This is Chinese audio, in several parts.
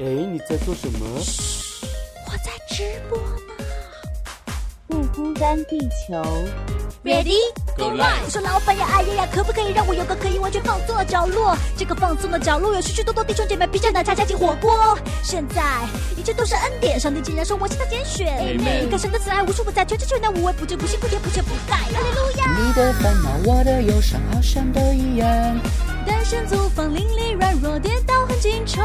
哎，你在做什么？嘘我在直播呢。不孤单，地球。Ready Go live 我说老板呀，哎呀呀，可不可以让我有个可以完全放松的角落？这个放松的角落有许许多多弟兄姐妹披着奶茶加进火锅。现在一切都是恩典，上帝竟然说我是他拣选。Amen 看神的慈爱无处不在，全知全能无微不至，不辛不甜不缺不盖。哈利路亚。你的烦恼，我的忧伤，好像都一样。单身租房，邻里软弱，跌倒很经常。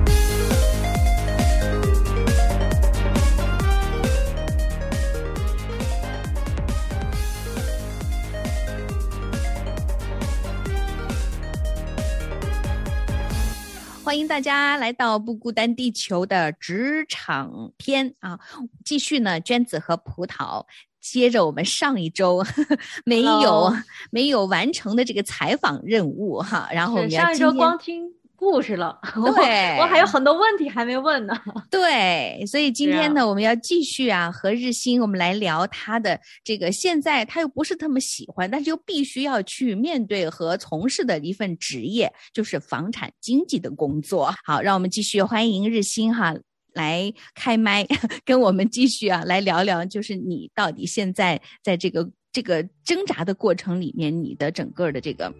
欢迎大家来到不孤单地球的职场篇啊！继续呢，娟子和葡萄接着我们上一周 没有没有完成的这个采访任务哈，然后我们是上一周要今天光听故事了，我对我还有很多问题还没问呢。对，所以今天呢，我们要继续啊，和日新我们来聊他的这个现在他又不是那么喜欢，但是又必须要去面对和从事的一份职业，就是房产经纪的工作。好，让我们继续欢迎日新哈。来开麦，跟我们继续啊，来聊聊，就是你到底现在在这个这个挣扎的过程里面，你的整个的这个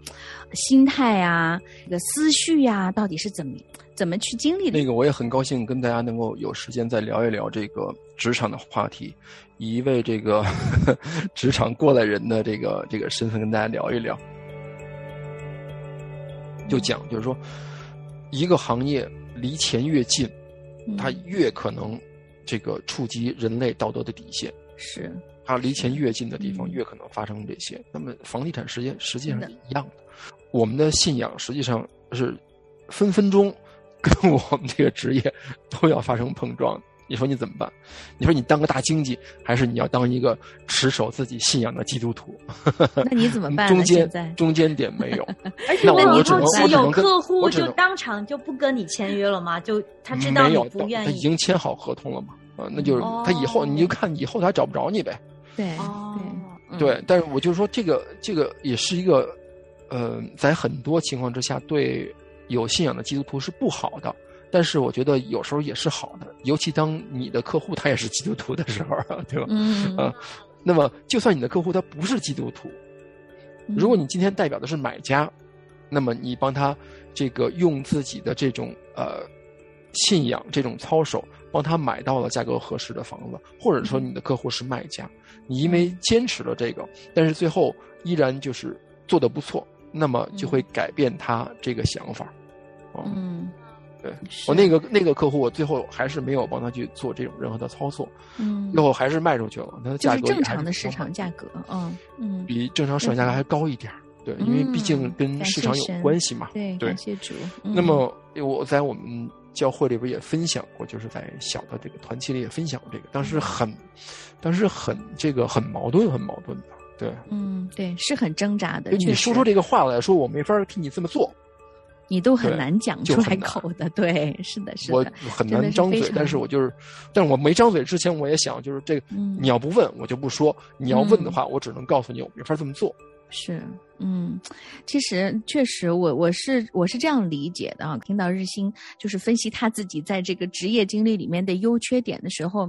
心态啊，这个思绪呀、到底是怎么怎么去经历的？那个我也很高兴跟大家能够有时间再聊一聊这个职场的话题，以一位这个 职场过来人的这个这个身份跟大家聊一聊。就讲就是说，一个行业离钱越近，它越可能这个触及人类道德的底线。是它离钱越近的地方，嗯越可能发生这些。那么房地产实际实际上是一样的，我们的信仰实际上是分分钟跟我们这个职业都要发生碰撞。你说你怎么办？你说你当个大经济，还是你要当一个持守自己信仰的基督徒？那你怎么办？中间中间点没有。而且那我好奇，有客户就当场就不跟你签约了吗？就他知道你，不愿意。他已经签好合同了嘛？啊，那就是哦他以后你就看以后他找不着你呗。对哦，对。对，但是我就说这个这个也是一个，呃，在很多情况之下对有信仰的基督徒是不好的，但是我觉得有时候也是好的，尤其当你的客户他也是基督徒的时候，对吧？嗯。啊那么就算你的客户他不是基督徒，如果你今天代表的是买家，那么你帮他这个用自己的这种呃信仰这种操守，帮他买到了价格合适的房子，或者说你的客户是卖家，你因为坚持了这个，但是最后依然就是做的不错，那么就会改变他这个想法。哦，嗯，对。我那个那个客户，我最后还是没有帮他去做这种任何的操作，嗯。最后还是卖出去了，它的价格是正常的市场价格，嗯嗯，比正常市场价格还高一点儿。对，因为毕竟嗯跟市场有关系嘛。对，对感谢主。那么我在我们教会里边也分享过，就是在小的这个团契里也分享过这个，当时很，当时很这个很矛盾，很矛盾的。对，嗯，对，是很挣扎的。就你说出这个话来说，我没法替你这么做，你都很难讲出来口的。对，是的，是的我的，很难张嘴。是但是我就是，但是我没张嘴之前，我也想，就是这个，嗯你要不问我就不说，你要问的话，我只能告诉你我没法这么做。是，嗯，其实确实我，我是我是这样理解的啊。听到日新就是分析他自己在这个职业经历里面的优缺点的时候，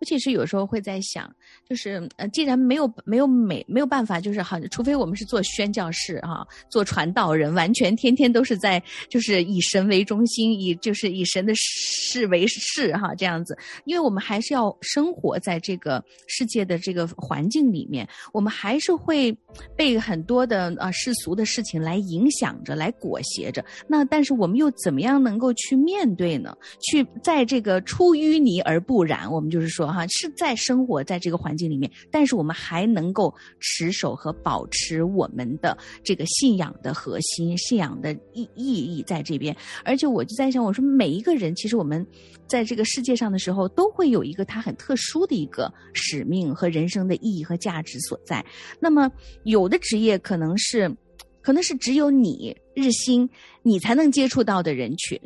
我其实有时候会在想，就是呃，既然没有没有没没有办法，就是好，除非我们是做宣教士哈、做传道人，完全天天都是在就是以神为中心，以就是以神的事为事哈、这样子，因为我们还是要生活在这个世界的这个环境里面，我们还是会被很多的呃世俗的事情来影响着、来裹挟着。那但是我们又怎么样能够去面对呢？去在这个出淤泥而不染，我们就是说哈，是在生活在这个环境里面，但是我们还能够持守和保持我们的这个信仰的核心、信仰的意意义在这边。而且我就在想，我说每一个人，其实我们在这个世界上的时候，都会有一个他很特殊的一个使命和人生的意义和价值所在。那么有的职业可能是，可能是只有你日新你才能接触到的人群。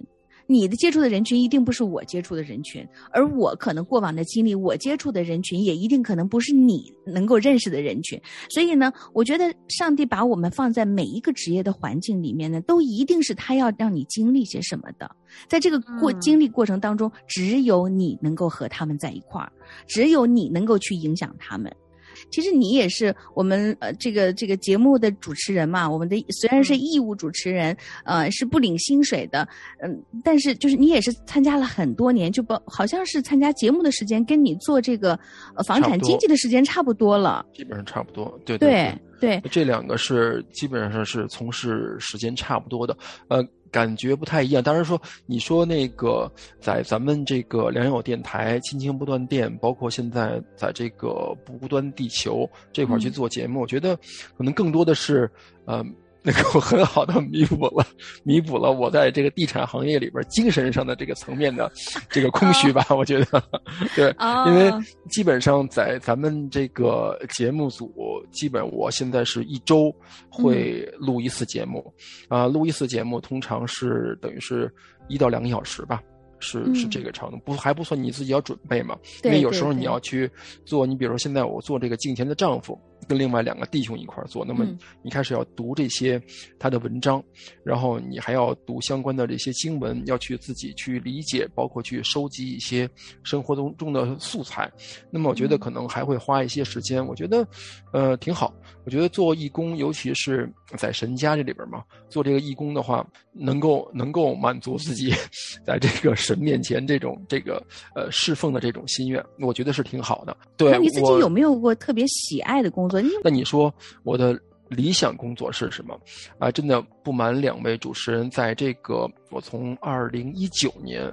你的接触的人群一定不是我接触的人群，而我可能过往的经历，我接触的人群也一定可能不是你能够认识的人群。所以呢，我觉得上帝把我们放在每一个职业的环境里面呢，都一定是他要让你经历些什么的。在这个过经历过程当中，只有你能够和他们在一块儿，只有你能够去影响他们。其实你也是我们呃这个这个节目的主持人嘛，我们的虽然是义务主持人，呃是不领薪水的，嗯，但是就是你也是参加了很多年，就不好像是参加节目的时间跟你做这个呃房产经纪的时间差不多了，基本上差不多，对对对，这两个是基本上是从事时间差不多的，呃。感觉不太一样。当然说，你说那个在咱们这个良友电台、亲情不断电，包括现在在这个不端地球这块去做节目，我觉得可能更多的是，呃。能够很好的弥补了，弥补了我在这个地产行业里边精神上的这个层面的这个空虚吧。我觉得，对，因为基本上在咱们这个节目组，基本我现在是一周会录一次节目，啊，录一次节目通常是等于是一到两个小时吧。是是这个长度，不还不算你自己要准备嘛？因为有时候你要去做，你比如说现在我做这个镜前的丈夫，跟另外两个弟兄一块儿做，那么你开始要读这些他的文章，然后你还要读相关的这些经文，要去自己去理解，包括去收集一些生活中中的素材。那么我觉得可能还会花一些时间，我觉得呃挺好。我觉得做义工，尤其是在神家这里边嘛，做这个义工的话，能够能够满足自己 在这个神面前这种这个呃侍奉的这种心愿，我觉得是挺好的。对，那你自己有没有过特别喜爱的工作？那你说我的理想工作是什么？啊，真的不瞒两位主持人，在这个我从二零一九年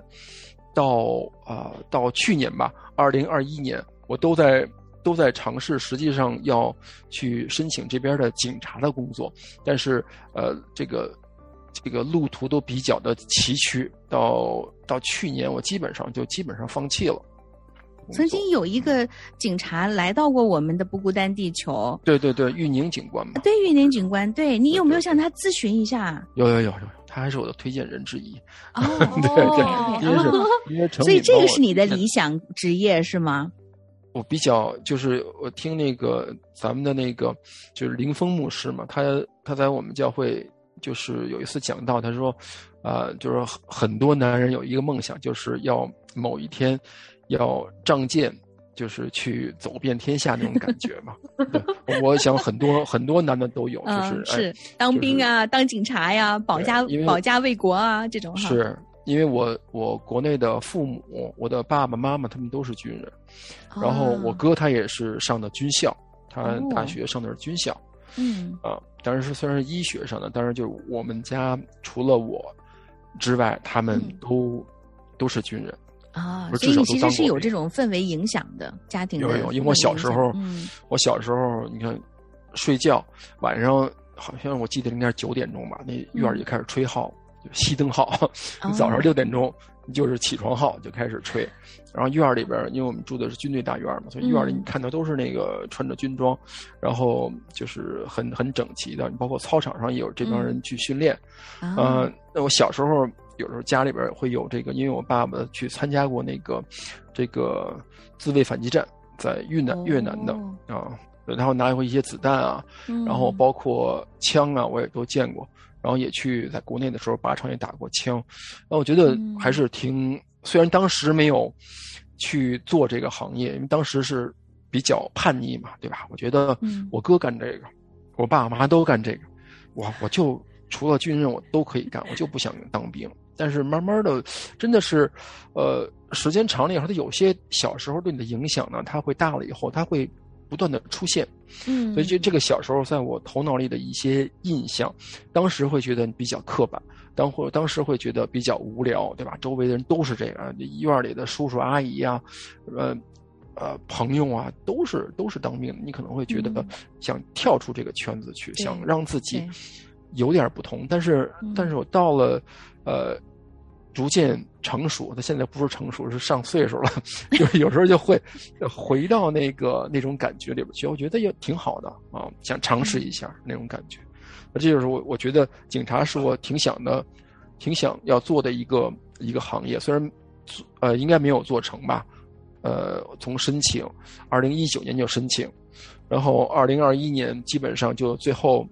到啊到去年吧，二零二一年，我都在。都在尝试，实际上要去申请这边的警察的工作，但是呃，这个这个路途都比较的崎岖。到到去年，我基本上就基本上放弃了。曾经有一个警察来到过我们的不孤单地球。对对对，玉宁警官嘛。对，玉宁警官，对你有没有向他咨询一下？有有有有，他还是我的推荐人之一。哦，对 对，所以这个是你的理想职业是吗？我比较就是我听那个咱们的那个就是林峰牧师嘛，他他在我们教会就是有一次讲到，他说，啊，就是很多男人有一个梦想，就是要某一天要仗剑，就是去走遍天下那种感觉嘛。我想很多很多男的都有，就是是当兵啊，当警察呀，保家保家卫国啊这种是。因为我我国内的父母，我的爸爸妈妈他们都是军人，然后我哥他也是上的军校，他大学上的是军校，嗯啊，当然是虽然是医学上的，但是就是我们家除了我之外，他们都都是军人啊，所以你其实是有这种氛围影响的家庭有有，因为我小时候，我小时候你看睡觉晚上好像我记得应该是九点钟吧，那院儿就开始吹号。熄灯号，你早上六点钟就是起床号就开始吹，然后院里边，因为我们住的是军队大院嘛，所以院里你看到都是那个穿着军装，然后就是很很整齐的，包括操场上也有这帮人去训练。嗯，那我小时候有时候家里边会有这个，因为我爸爸去参加过那个这个自卫反击战，在越南越南的啊，然后拿回一些子弹啊，然后包括枪啊，我也都见过。然后也去在国内的时候，靶场也打过枪，那我觉得还是挺。虽然当时没有去做这个行业，因为当时是比较叛逆嘛，对吧？我觉得我哥干这个，我爸妈都干这个，我我就除了军人我都可以干，我就不想当兵。但是慢慢的，真的是，呃，时间长了以后，他有些小时候对你的影响呢，他会大了以后，他会不断的出现。嗯，所以这这个小时候在我头脑里的一些印象，当时会觉得比较刻板，当或当时会觉得比较无聊，对吧？周围的人都是这样，医院里的叔叔阿姨啊，呃呃朋友啊，都是都是当兵的，你可能会觉得嗯想跳出这个圈子去，对想让自己对有点不同。但是嗯但是我到了呃。逐渐成熟，他现在不是成熟，是上岁数了，就是有时候就会回到那个那种感觉里边去，我觉得也挺好的啊，想尝试一下那种感觉。那这就是我我觉得警察是我挺想的，挺想要做的一个一个行业，虽然呃应该没有做成吧，呃从申请，二零一九年就申请，然后二零二一年基本上就最后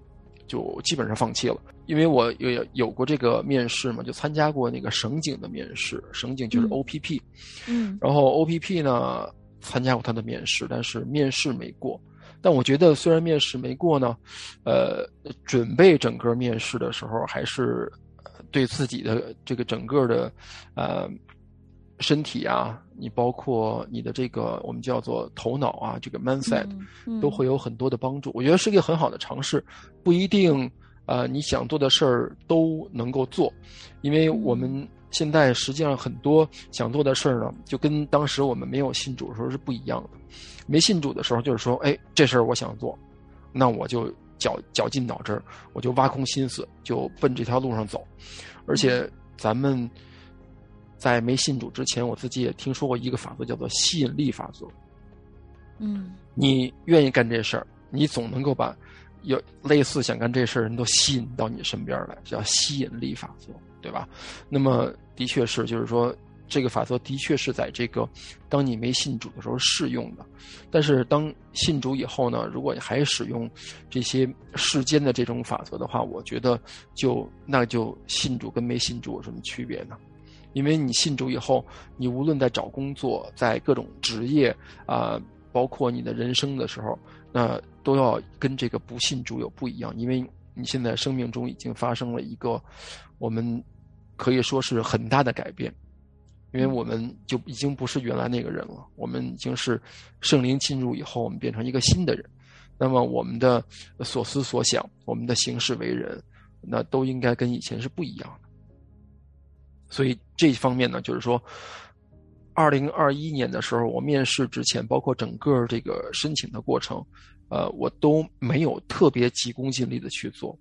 就基本上放弃了。因为我有有过这个面试嘛，就参加过那个省警的面试，省警就是嗯 OPP，、嗯然后 OPP 呢参加过他的面试，但是面试没过。但我觉得虽然面试没过呢，呃，准备整个面试的时候，还是呃对自己的这个整个的呃身体啊，你包括你的这个我们叫做头脑啊，这个 mindset、嗯都会有很多的帮助。我觉得是一个很好的尝试，不一定呃你想做的事儿都能够做，因为我们现在实际上很多想做的事儿呢，就跟当时我们没有信主的时候是不一样的。没信主的时候，就是说，哎，这事儿我想做，那我就绞绞尽脑汁儿，我就挖空心思，就奔这条路上走。而且咱们在没信主之前，我自己也听说过一个法则，叫做吸引力法则。嗯你愿意干这事儿，你总能够把有类似想干这事儿的人都吸引到你身边来，叫吸引力法则，对吧？那么的确是，就是说这个法则的确是在这个当你没信主的时候适用的，但是当信主以后呢，如果你还使用这些世间的这种法则的话，我觉得就那就信主跟没信主有什么区别呢？因为你信主以后，你无论在找工作，在各种职业啊、包括你的人生的时候，那都要跟这个不信主有不一样，因为你现在生命中已经发生了一个我们可以说是很大的改变，因为我们就已经不是原来那个人了，我们已经是圣灵进入以后，我们变成一个新的人。那么我们的所思所想，我们的行事为人，那都应该跟以前是不一样。所以这一方面呢，就是说，二零二一年的时候，我面试之前，包括整个这个申请的过程，呃，我都没有特别急功近利的去做，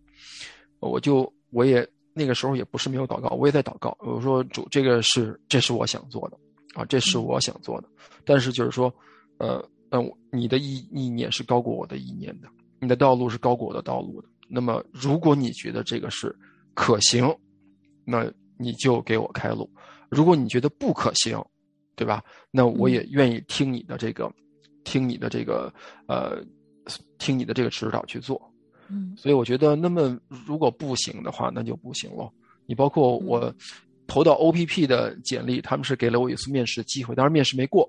我就我也那个时候也不是没有祷告，我也在祷告，我说主，这个是这是我想做的啊，这是我想做的，但是就是说，呃，嗯，你的意意念是高过我的意念的，你的道路是高过我的道路的。那么，如果你觉得这个是可行，那你就给我开路；如果你觉得不可行，对吧？那我也愿意听你的这个，听你的这个，呃，听你的这个指导去做。嗯所以我觉得，那么如果不行的话，那就不行了。你包括我嗯投到 OPP 的简历，他们是给了我一次面试机会，当然面试没过，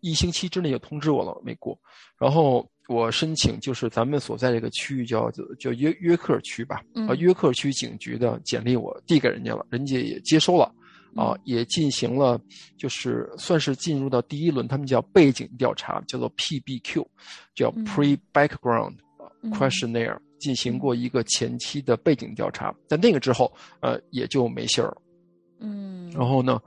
一星期之内就通知我了，没过。然后我申请就是咱们所在这个区域叫叫约约克区吧，嗯啊，约克区警局的简历我递给人家了，人家也接收了。啊，嗯也进行了，就是算是进入到第一轮，他们叫背景调查，叫做 PBQ，叫嗯 Pre Background 嗯 Questionnaire，、进行过一个前期的背景调查，在那个之后，呃，也就没信儿了。嗯，然后呢，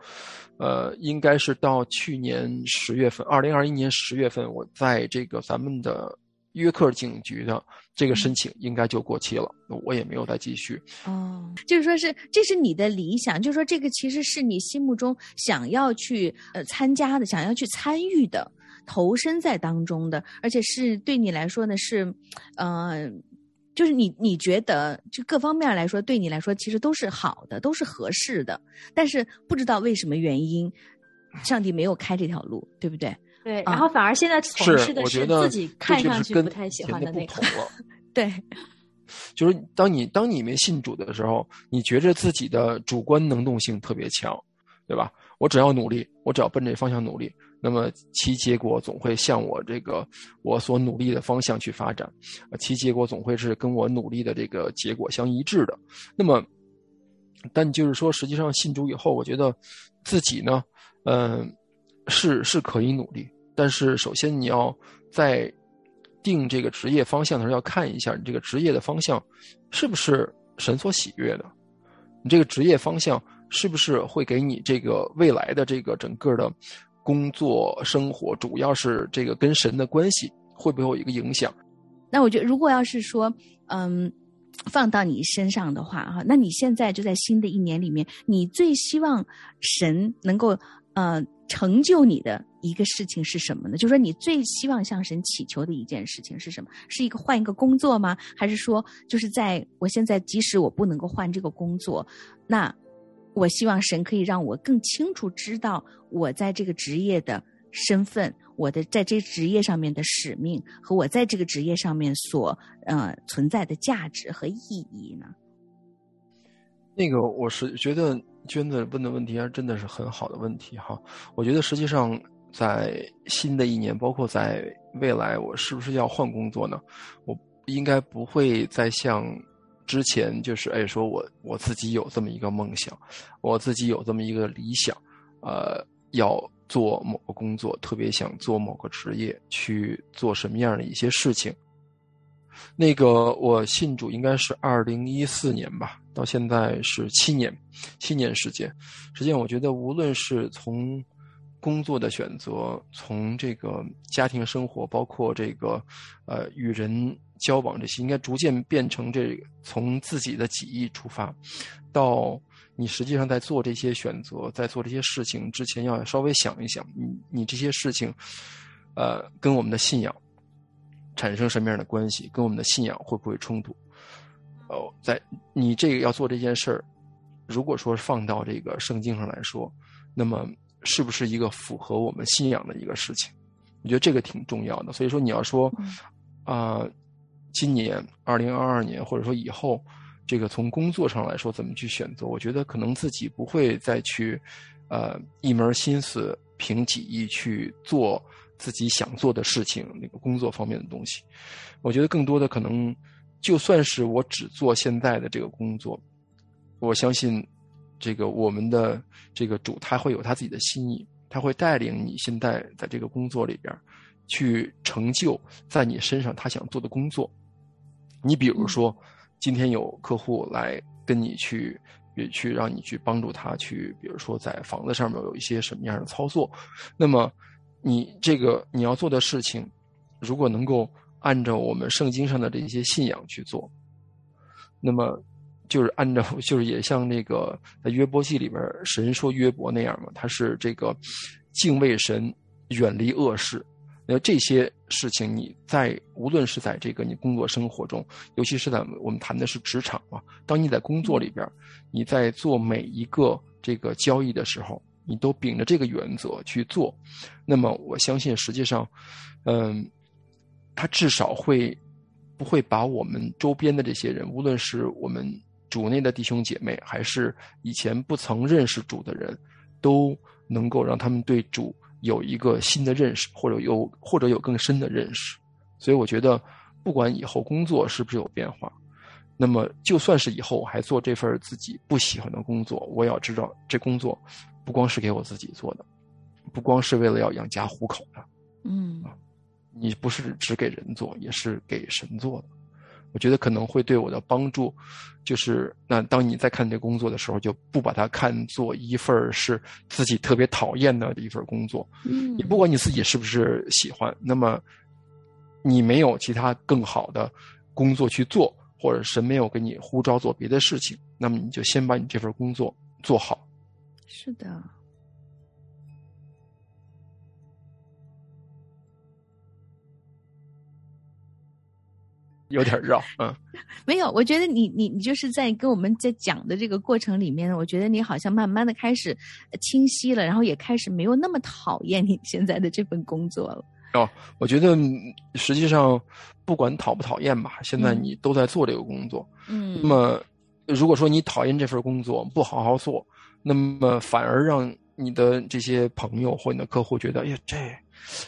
呃，应该是到去年十月份，二零二一年十月份，我在这个咱们的约克警局的这个申请应该就过期了，那我也没有再继续。哦，就是说是这是你的理想，就是说这个其实是你心目中想要去呃参加的，想要去参与的，投身在当中的，而且是对你来说呢是，呃，就是你你觉得就各方面来说对你来说其实都是好的，都是合适的，但是不知道为什么原因，上帝没有开这条路，对不对？对，啊然后反而现在从是事，的是我觉得自己看上去不太喜欢的那个。对，就是当你当你没信主的时候，你觉着自己的主观能动性特别强，对吧？我只要努力，我只要奔这方向努力，那么其结果总会向我这个我所努力的方向去发展，其结果总会是跟我努力的这个结果相一致的。那么，但就是说，实际上信主以后，我觉得自己呢，嗯、是是可以努力，但是首先你要在定这个职业方向的时候，要看一下你这个职业的方向是不是神所喜悦的，你这个职业方向是不是会给你这个未来的这个整个的工作生活，主要是这个跟神的关系会不会有一个影响？那我觉得，如果要是说，嗯，放到你身上的话，哈，那你现在就在新的一年里面，你最希望神能够呃成就你的一个事情是什么呢？就是说，你最希望向神祈求的一件事情是什么？是一个换一个工作吗？还是说，就是在我现在即使我不能够换这个工作，那我希望神可以让我更清楚知道我在这个职业的身份。我的在这职业上面的使命和我在这个职业上面所呃存在的价值和意义呢？那个我是觉得娟子问的问题还真的是很好的问题哈。我觉得实际上在新的一年，包括在未来，我是不是要换工作呢？我应该不会再像之前就是哎说我我自己有这么一个梦想，我自己有这么一个理想，呃要。做某个工作，特别想做某个职业，去做什么样的一些事情。那个我信主应该是二零一四年吧，到现在是七年，七年时间。实际上，我觉得无论是从工作的选择，从这个家庭生活，包括这个呃与人交往这些，应该逐渐变成这个从自己的己意出发，到。你实际上在做这些选择，在做这些事情之前，要稍微想一想，你你这些事情，呃，跟我们的信仰产生什么样的关系？跟我们的信仰会不会冲突？哦，在你这个要做这件事儿，如果说放到这个圣经上来说，那么是不是一个符合我们信仰的一个事情？我觉得这个挺重要的。所以说，你要说啊，今年二零二二年，或者说以后。这个从工作上来说，怎么去选择？我觉得可能自己不会再去，呃，一门心思凭己意去做自己想做的事情，那个工作方面的东西。我觉得更多的可能，就算是我只做现在的这个工作，我相信，这个我们的这个主他会有他自己的心意，他会带领你现在在这个工作里边，去成就在你身上他想做的工作。你比如说。今天有客户来跟你去，也去让你去帮助他去，比如说在房子上面有一些什么样的操作，那么你这个你要做的事情，如果能够按照我们圣经上的这些信仰去做，那么就是按照就是也像那个在约伯记里边神说约伯那样嘛，他是这个敬畏神，远离恶事。那这些事情，你在无论是在这个你工作生活中，尤其是在我们谈的是职场啊，当你在工作里边，你在做每一个这个交易的时候，你都秉着这个原则去做，那么我相信，实际上，嗯，他至少会不会把我们周边的这些人，无论是我们主内的弟兄姐妹，还是以前不曾认识主的人，都能够让他们对主。有一个新的认识，或者有或者有更深的认识，所以我觉得，不管以后工作是不是有变化，那么就算是以后我还做这份自己不喜欢的工作，我也要知道这工作不光是给我自己做的，不光是为了要养家糊口的，嗯，你不是只给人做，也是给神做的。我觉得可能会对我的帮助，就是那当你在看这工作的时候，就不把它看作一份是自己特别讨厌的一份工作。嗯，你不管你自己是不是喜欢，那么你没有其他更好的工作去做，或者神没有给你呼召做别的事情，那么你就先把你这份工作做好。是的。有点绕，嗯，没有，我觉得你你你就是在跟我们在讲的这个过程里面，我觉得你好像慢慢的开始清晰了，然后也开始没有那么讨厌你现在的这份工作了。哦，我觉得实际上不管讨不讨厌吧，现在你都在做这个工作，嗯，那么如果说你讨厌这份工作，不好好做，那么反而让你的这些朋友或你的客户觉得，哎呀这。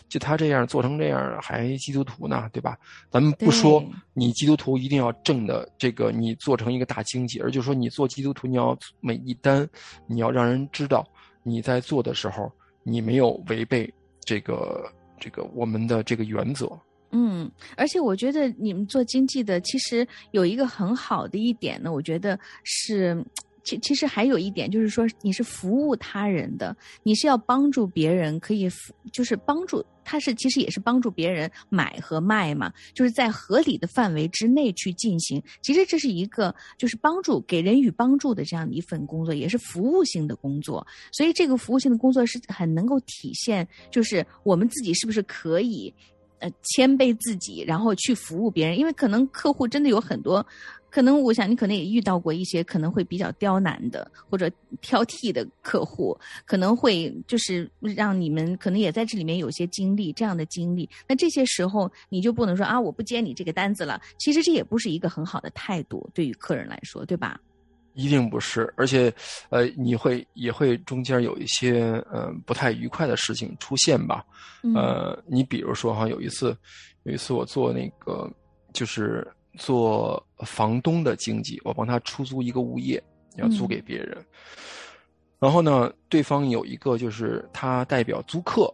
就他这样做成这样，还基督徒呢，对吧？咱们不说你基督徒一定要挣的这个，你做成一个大经济，而就说你做基督徒，你要每一单，你要让人知道你在做的时候，你没有违背这个这个我们的这个原则，嗯，而且我觉得你们做经济的，其实有一个很好的一点呢，我觉得是，其其实还有一点就是说，你是服务他人的，你是要帮助别人，可以服就是帮助，他是其实也是帮助别人买和卖嘛，就是在合理的范围之内去进行。其实这是一个就是帮助给人与帮助的这样的一份工作，也是服务性的工作。所以这个服务性的工作是很能够体现，就是我们自己是不是可以。呃，谦卑自己，然后去服务别人，因为可能客户真的有很多，可能我想你可能也遇到过一些可能会比较刁难的或者挑剔的客户，可能会就是让你们可能也在这里面有些经历这样的经历。那这些时候你就不能说啊，我不接你这个单子了。其实这也不是一个很好的态度，对于客人来说，对吧？一定不是，而且，呃，你会也会中间有一些呃不太愉快的事情出现吧？呃，你比如说哈，有一次，有一次我做那个就是做房东的经济，我帮他出租一个物业，要租给别人。然后呢，对方有一个就是他代表租客，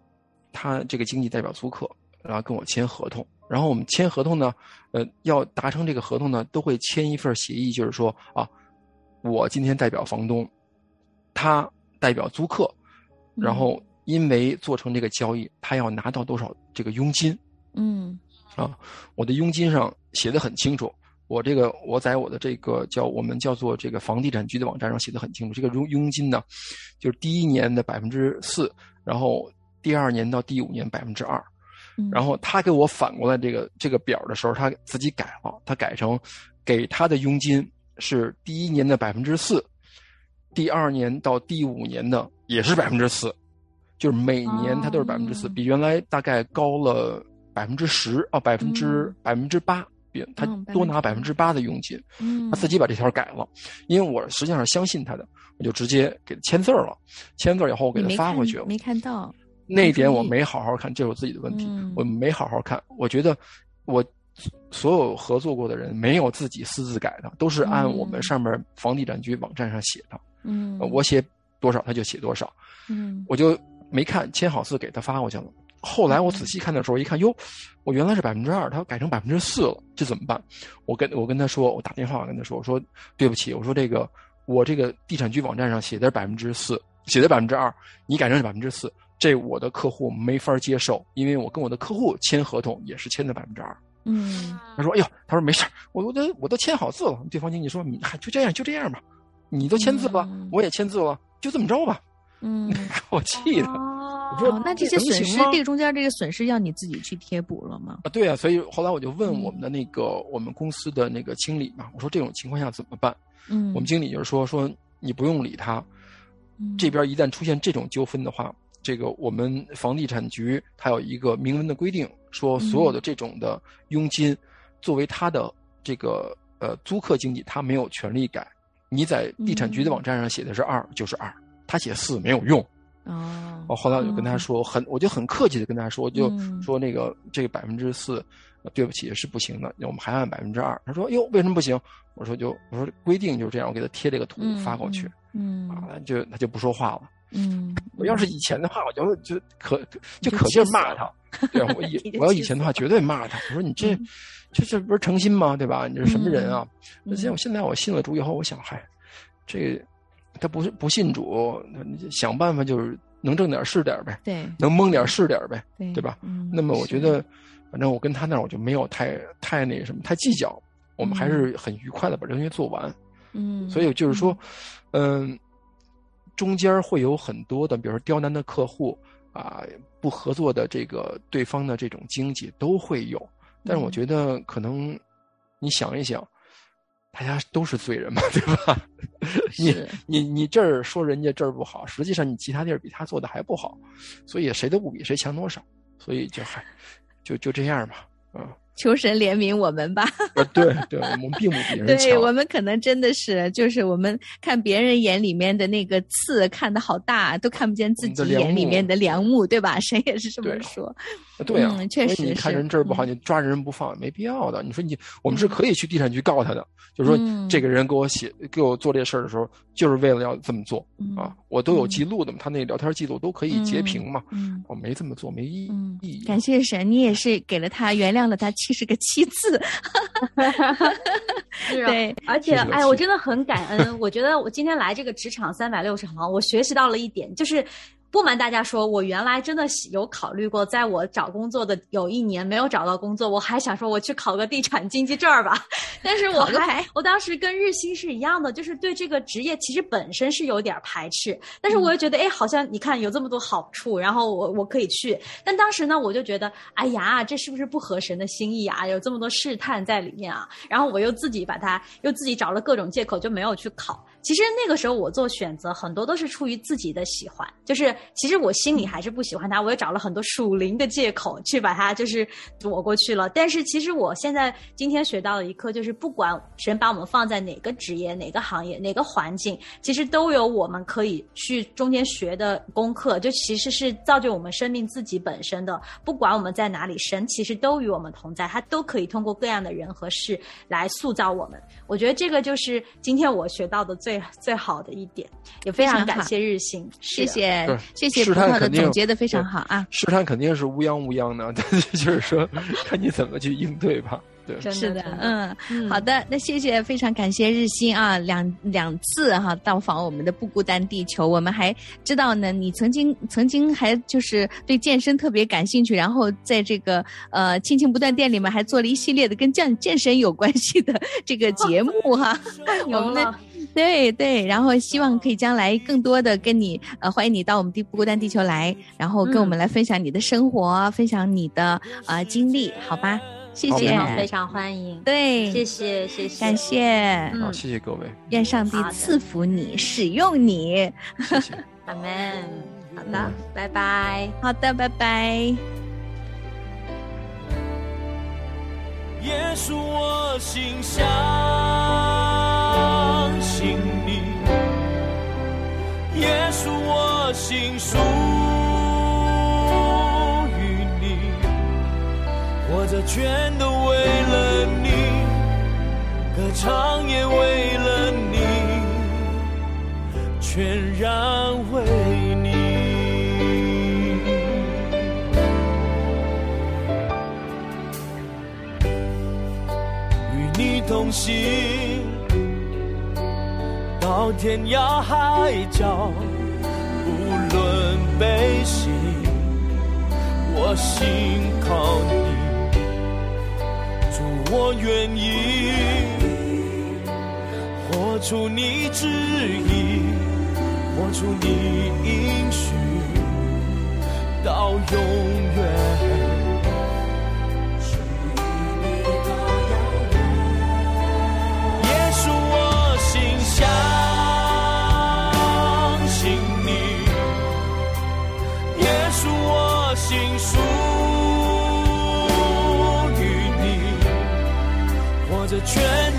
他这个经济代表租客，然后跟我签合同。然后我们签合同呢，呃，要达成这个合同呢，都会签一份协议，就是说啊。我今天代表房东，他代表租客，然后因为做成这个交易，他要拿到多少这个佣金？嗯，啊，我的佣金上写的很清楚。我这个我在我的这个叫我们叫做这个房地产局的网站上写的很清楚。这个佣佣金呢，就是第一年的百分之四，然后第二年到第五年百分之二。然后他给我反过来这个这个表的时候，他自己改了，他改成给他的佣金。是第一年的百分之四，第二年到第五年的也是百分之四，就是每年它都是百分之四，比原来大概高了百分之十啊，百分之百分之八，比他多拿百分之八的佣金。他自己把这条改了，因为我实际上是相信他的，我就直接给他签字了。签字以后我给他发回去了，没看到那点我没好好看，这是我自己的问题，我没好好看。我觉得我。所有合作过的人没有自己私自改的，都是按我们上面房地产局网站上写的。嗯，我写多少他就写多少。嗯，我就没看签好字给他发过去了。后来我仔细看的时候，一看哟，我原来是百分之二，他改成百分之四了，这怎么办？我跟我跟他说，我打电话跟他说，我说对不起，我说这个我这个地产局网站上写的是百分之四，写的百分之二，你改成百分之四，这我的客户没法接受，因为我跟我的客户签合同也是签的百分之二。嗯，他说：“哎呦，他说没事我我都我都签好字了。”对方经理说：“你还就这样就这样吧，你都签字了，我也签字了，就这么着吧。”嗯，给我气的。我说：“那这些损失，这个中间这个损失要你自己去贴补了吗？”啊，对啊，所以后来我就问我们的那个我们公司的那个经理嘛，我说：“这种情况下怎么办？”嗯，我们经理就是说：“说你不用理他，这边一旦出现这种纠纷的话。”这个我们房地产局它有一个明文的规定，说所有的这种的佣金，作为他的这个呃租客经济，他没有权利改。你在地产局的网站上写的是二就是二，他写四没有用。哦，我后来我就跟他说，很我就很客气的跟他说，就说那个这个百分之四，对不起是不行的，我们还按百分之二。他说哟为什么不行？我说就我说规定就是这样，我给他贴这个图发过去。嗯，啊就他就不说话了。嗯，我要是以前的话，我就就可就可劲骂他。对啊，我以我要以前的话，绝对骂他。我说你这这这不是诚心吗？对吧？你这什么人啊？那现我现在我信了主以后，我想，嗨，这他不是不信主，想办法就是能挣点是点呗，对，能蒙点是点呗，对对吧？那么我觉得，反正我跟他那我就没有太太那什么太计较，我们还是很愉快的把这东西做完。嗯，所以就是说，嗯。中间会有很多的，比如说刁难的客户啊，不合作的这个对方的这种经济都会有。但是我觉得可能你想一想，大家都是罪人嘛，对吧？你你你这儿说人家这儿不好，实际上你其他地儿比他做的还不好，所以谁都不比谁强多少，所以就还就就这样吧，嗯。求神怜悯我们吧！对对，我们并不比人强。对我们可能真的是，就是我们看别人眼里面的那个刺看得好大，都看不见自己眼里面的梁木，对吧？谁也是这么说。对啊，嗯确实你看人这儿不好，嗯你抓人不放，没必要的。你说你，我们是可以去地产局告他的，就是说嗯这个人给我写给我做这事儿的时候，就是为了要这么做嗯啊，我都有记录的嘛，他那聊天记录都可以截屏嘛。嗯。我没这么做，没意义。感谢神，你也是给了他原谅了他七十个七次，是啊对，而且哎，我真的很感恩。我觉得我今天来这个职场三百六十行，我学习到了一点，就是不瞒大家说，我原来真的有考虑过，在我找工作的有一年没有找到工作，我还想说我去考个地产经济证儿吧。但是我还我当时跟日新是一样的，就是对这个职业其实本身是有点排斥，但是嗯我又觉得，哎，好像你看有这么多好处，然后我我可以去。但当时呢，我就觉得，哎呀，这是不是不合神的心意啊？有这么多试探在里面啊。然后我又自己把它，又自己找了各种借口，就没有去考。其实那个时候我做选择，很多都是出于自己的喜欢，就是其实我心里还是不喜欢他，我也找了很多属灵的借口去把他就是躲过去了。但是其实我现在今天学到的一课就是，不管神把我们放在哪个职业、哪个行业、哪个环境，其实都有我们可以去中间学的功课，就其实是造就我们生命自己本身的。不管我们在哪里，神其实都与我们同在，他都可以通过各样的人和事来塑造我们。我觉得这个就是今天我学到的最最最好的一点，也非非常感谢日新，谢。谢谢谢试葡萄的总结的非常好啊，试探肯定是乌泱乌泱的，但 是就是说看你怎么去应对吧。对，是的，嗯。嗯。好的，那谢谢，非常感谢日新啊，两两次哈到访我们的不孤单地球，我们还知道呢，你曾经曾经还就是对健身特别感兴趣，然后在这个呃亲情不断店里面还做了一系列的跟健健身有关系的这个节目哈，我们的，对对，然后希望可以将来更多的跟你呃，欢迎你到我们地不孤单地球来，然后跟我们来分享你的生活，分享你的呃经历，好吧？谢谢非，常欢迎，对，谢谢谢谢，感谢，嗯好，谢谢各位，愿上帝赐福你，使用你。谢谢。阿门。好的，拜拜。好的，拜拜。耶稣，我心相信你；耶稣，我心属活着全都为了你，歌唱也为了你，全然为你。与你同行，到天涯海角，无论悲喜，我心靠你。我愿意活出你旨意，活出你应许，到永远。全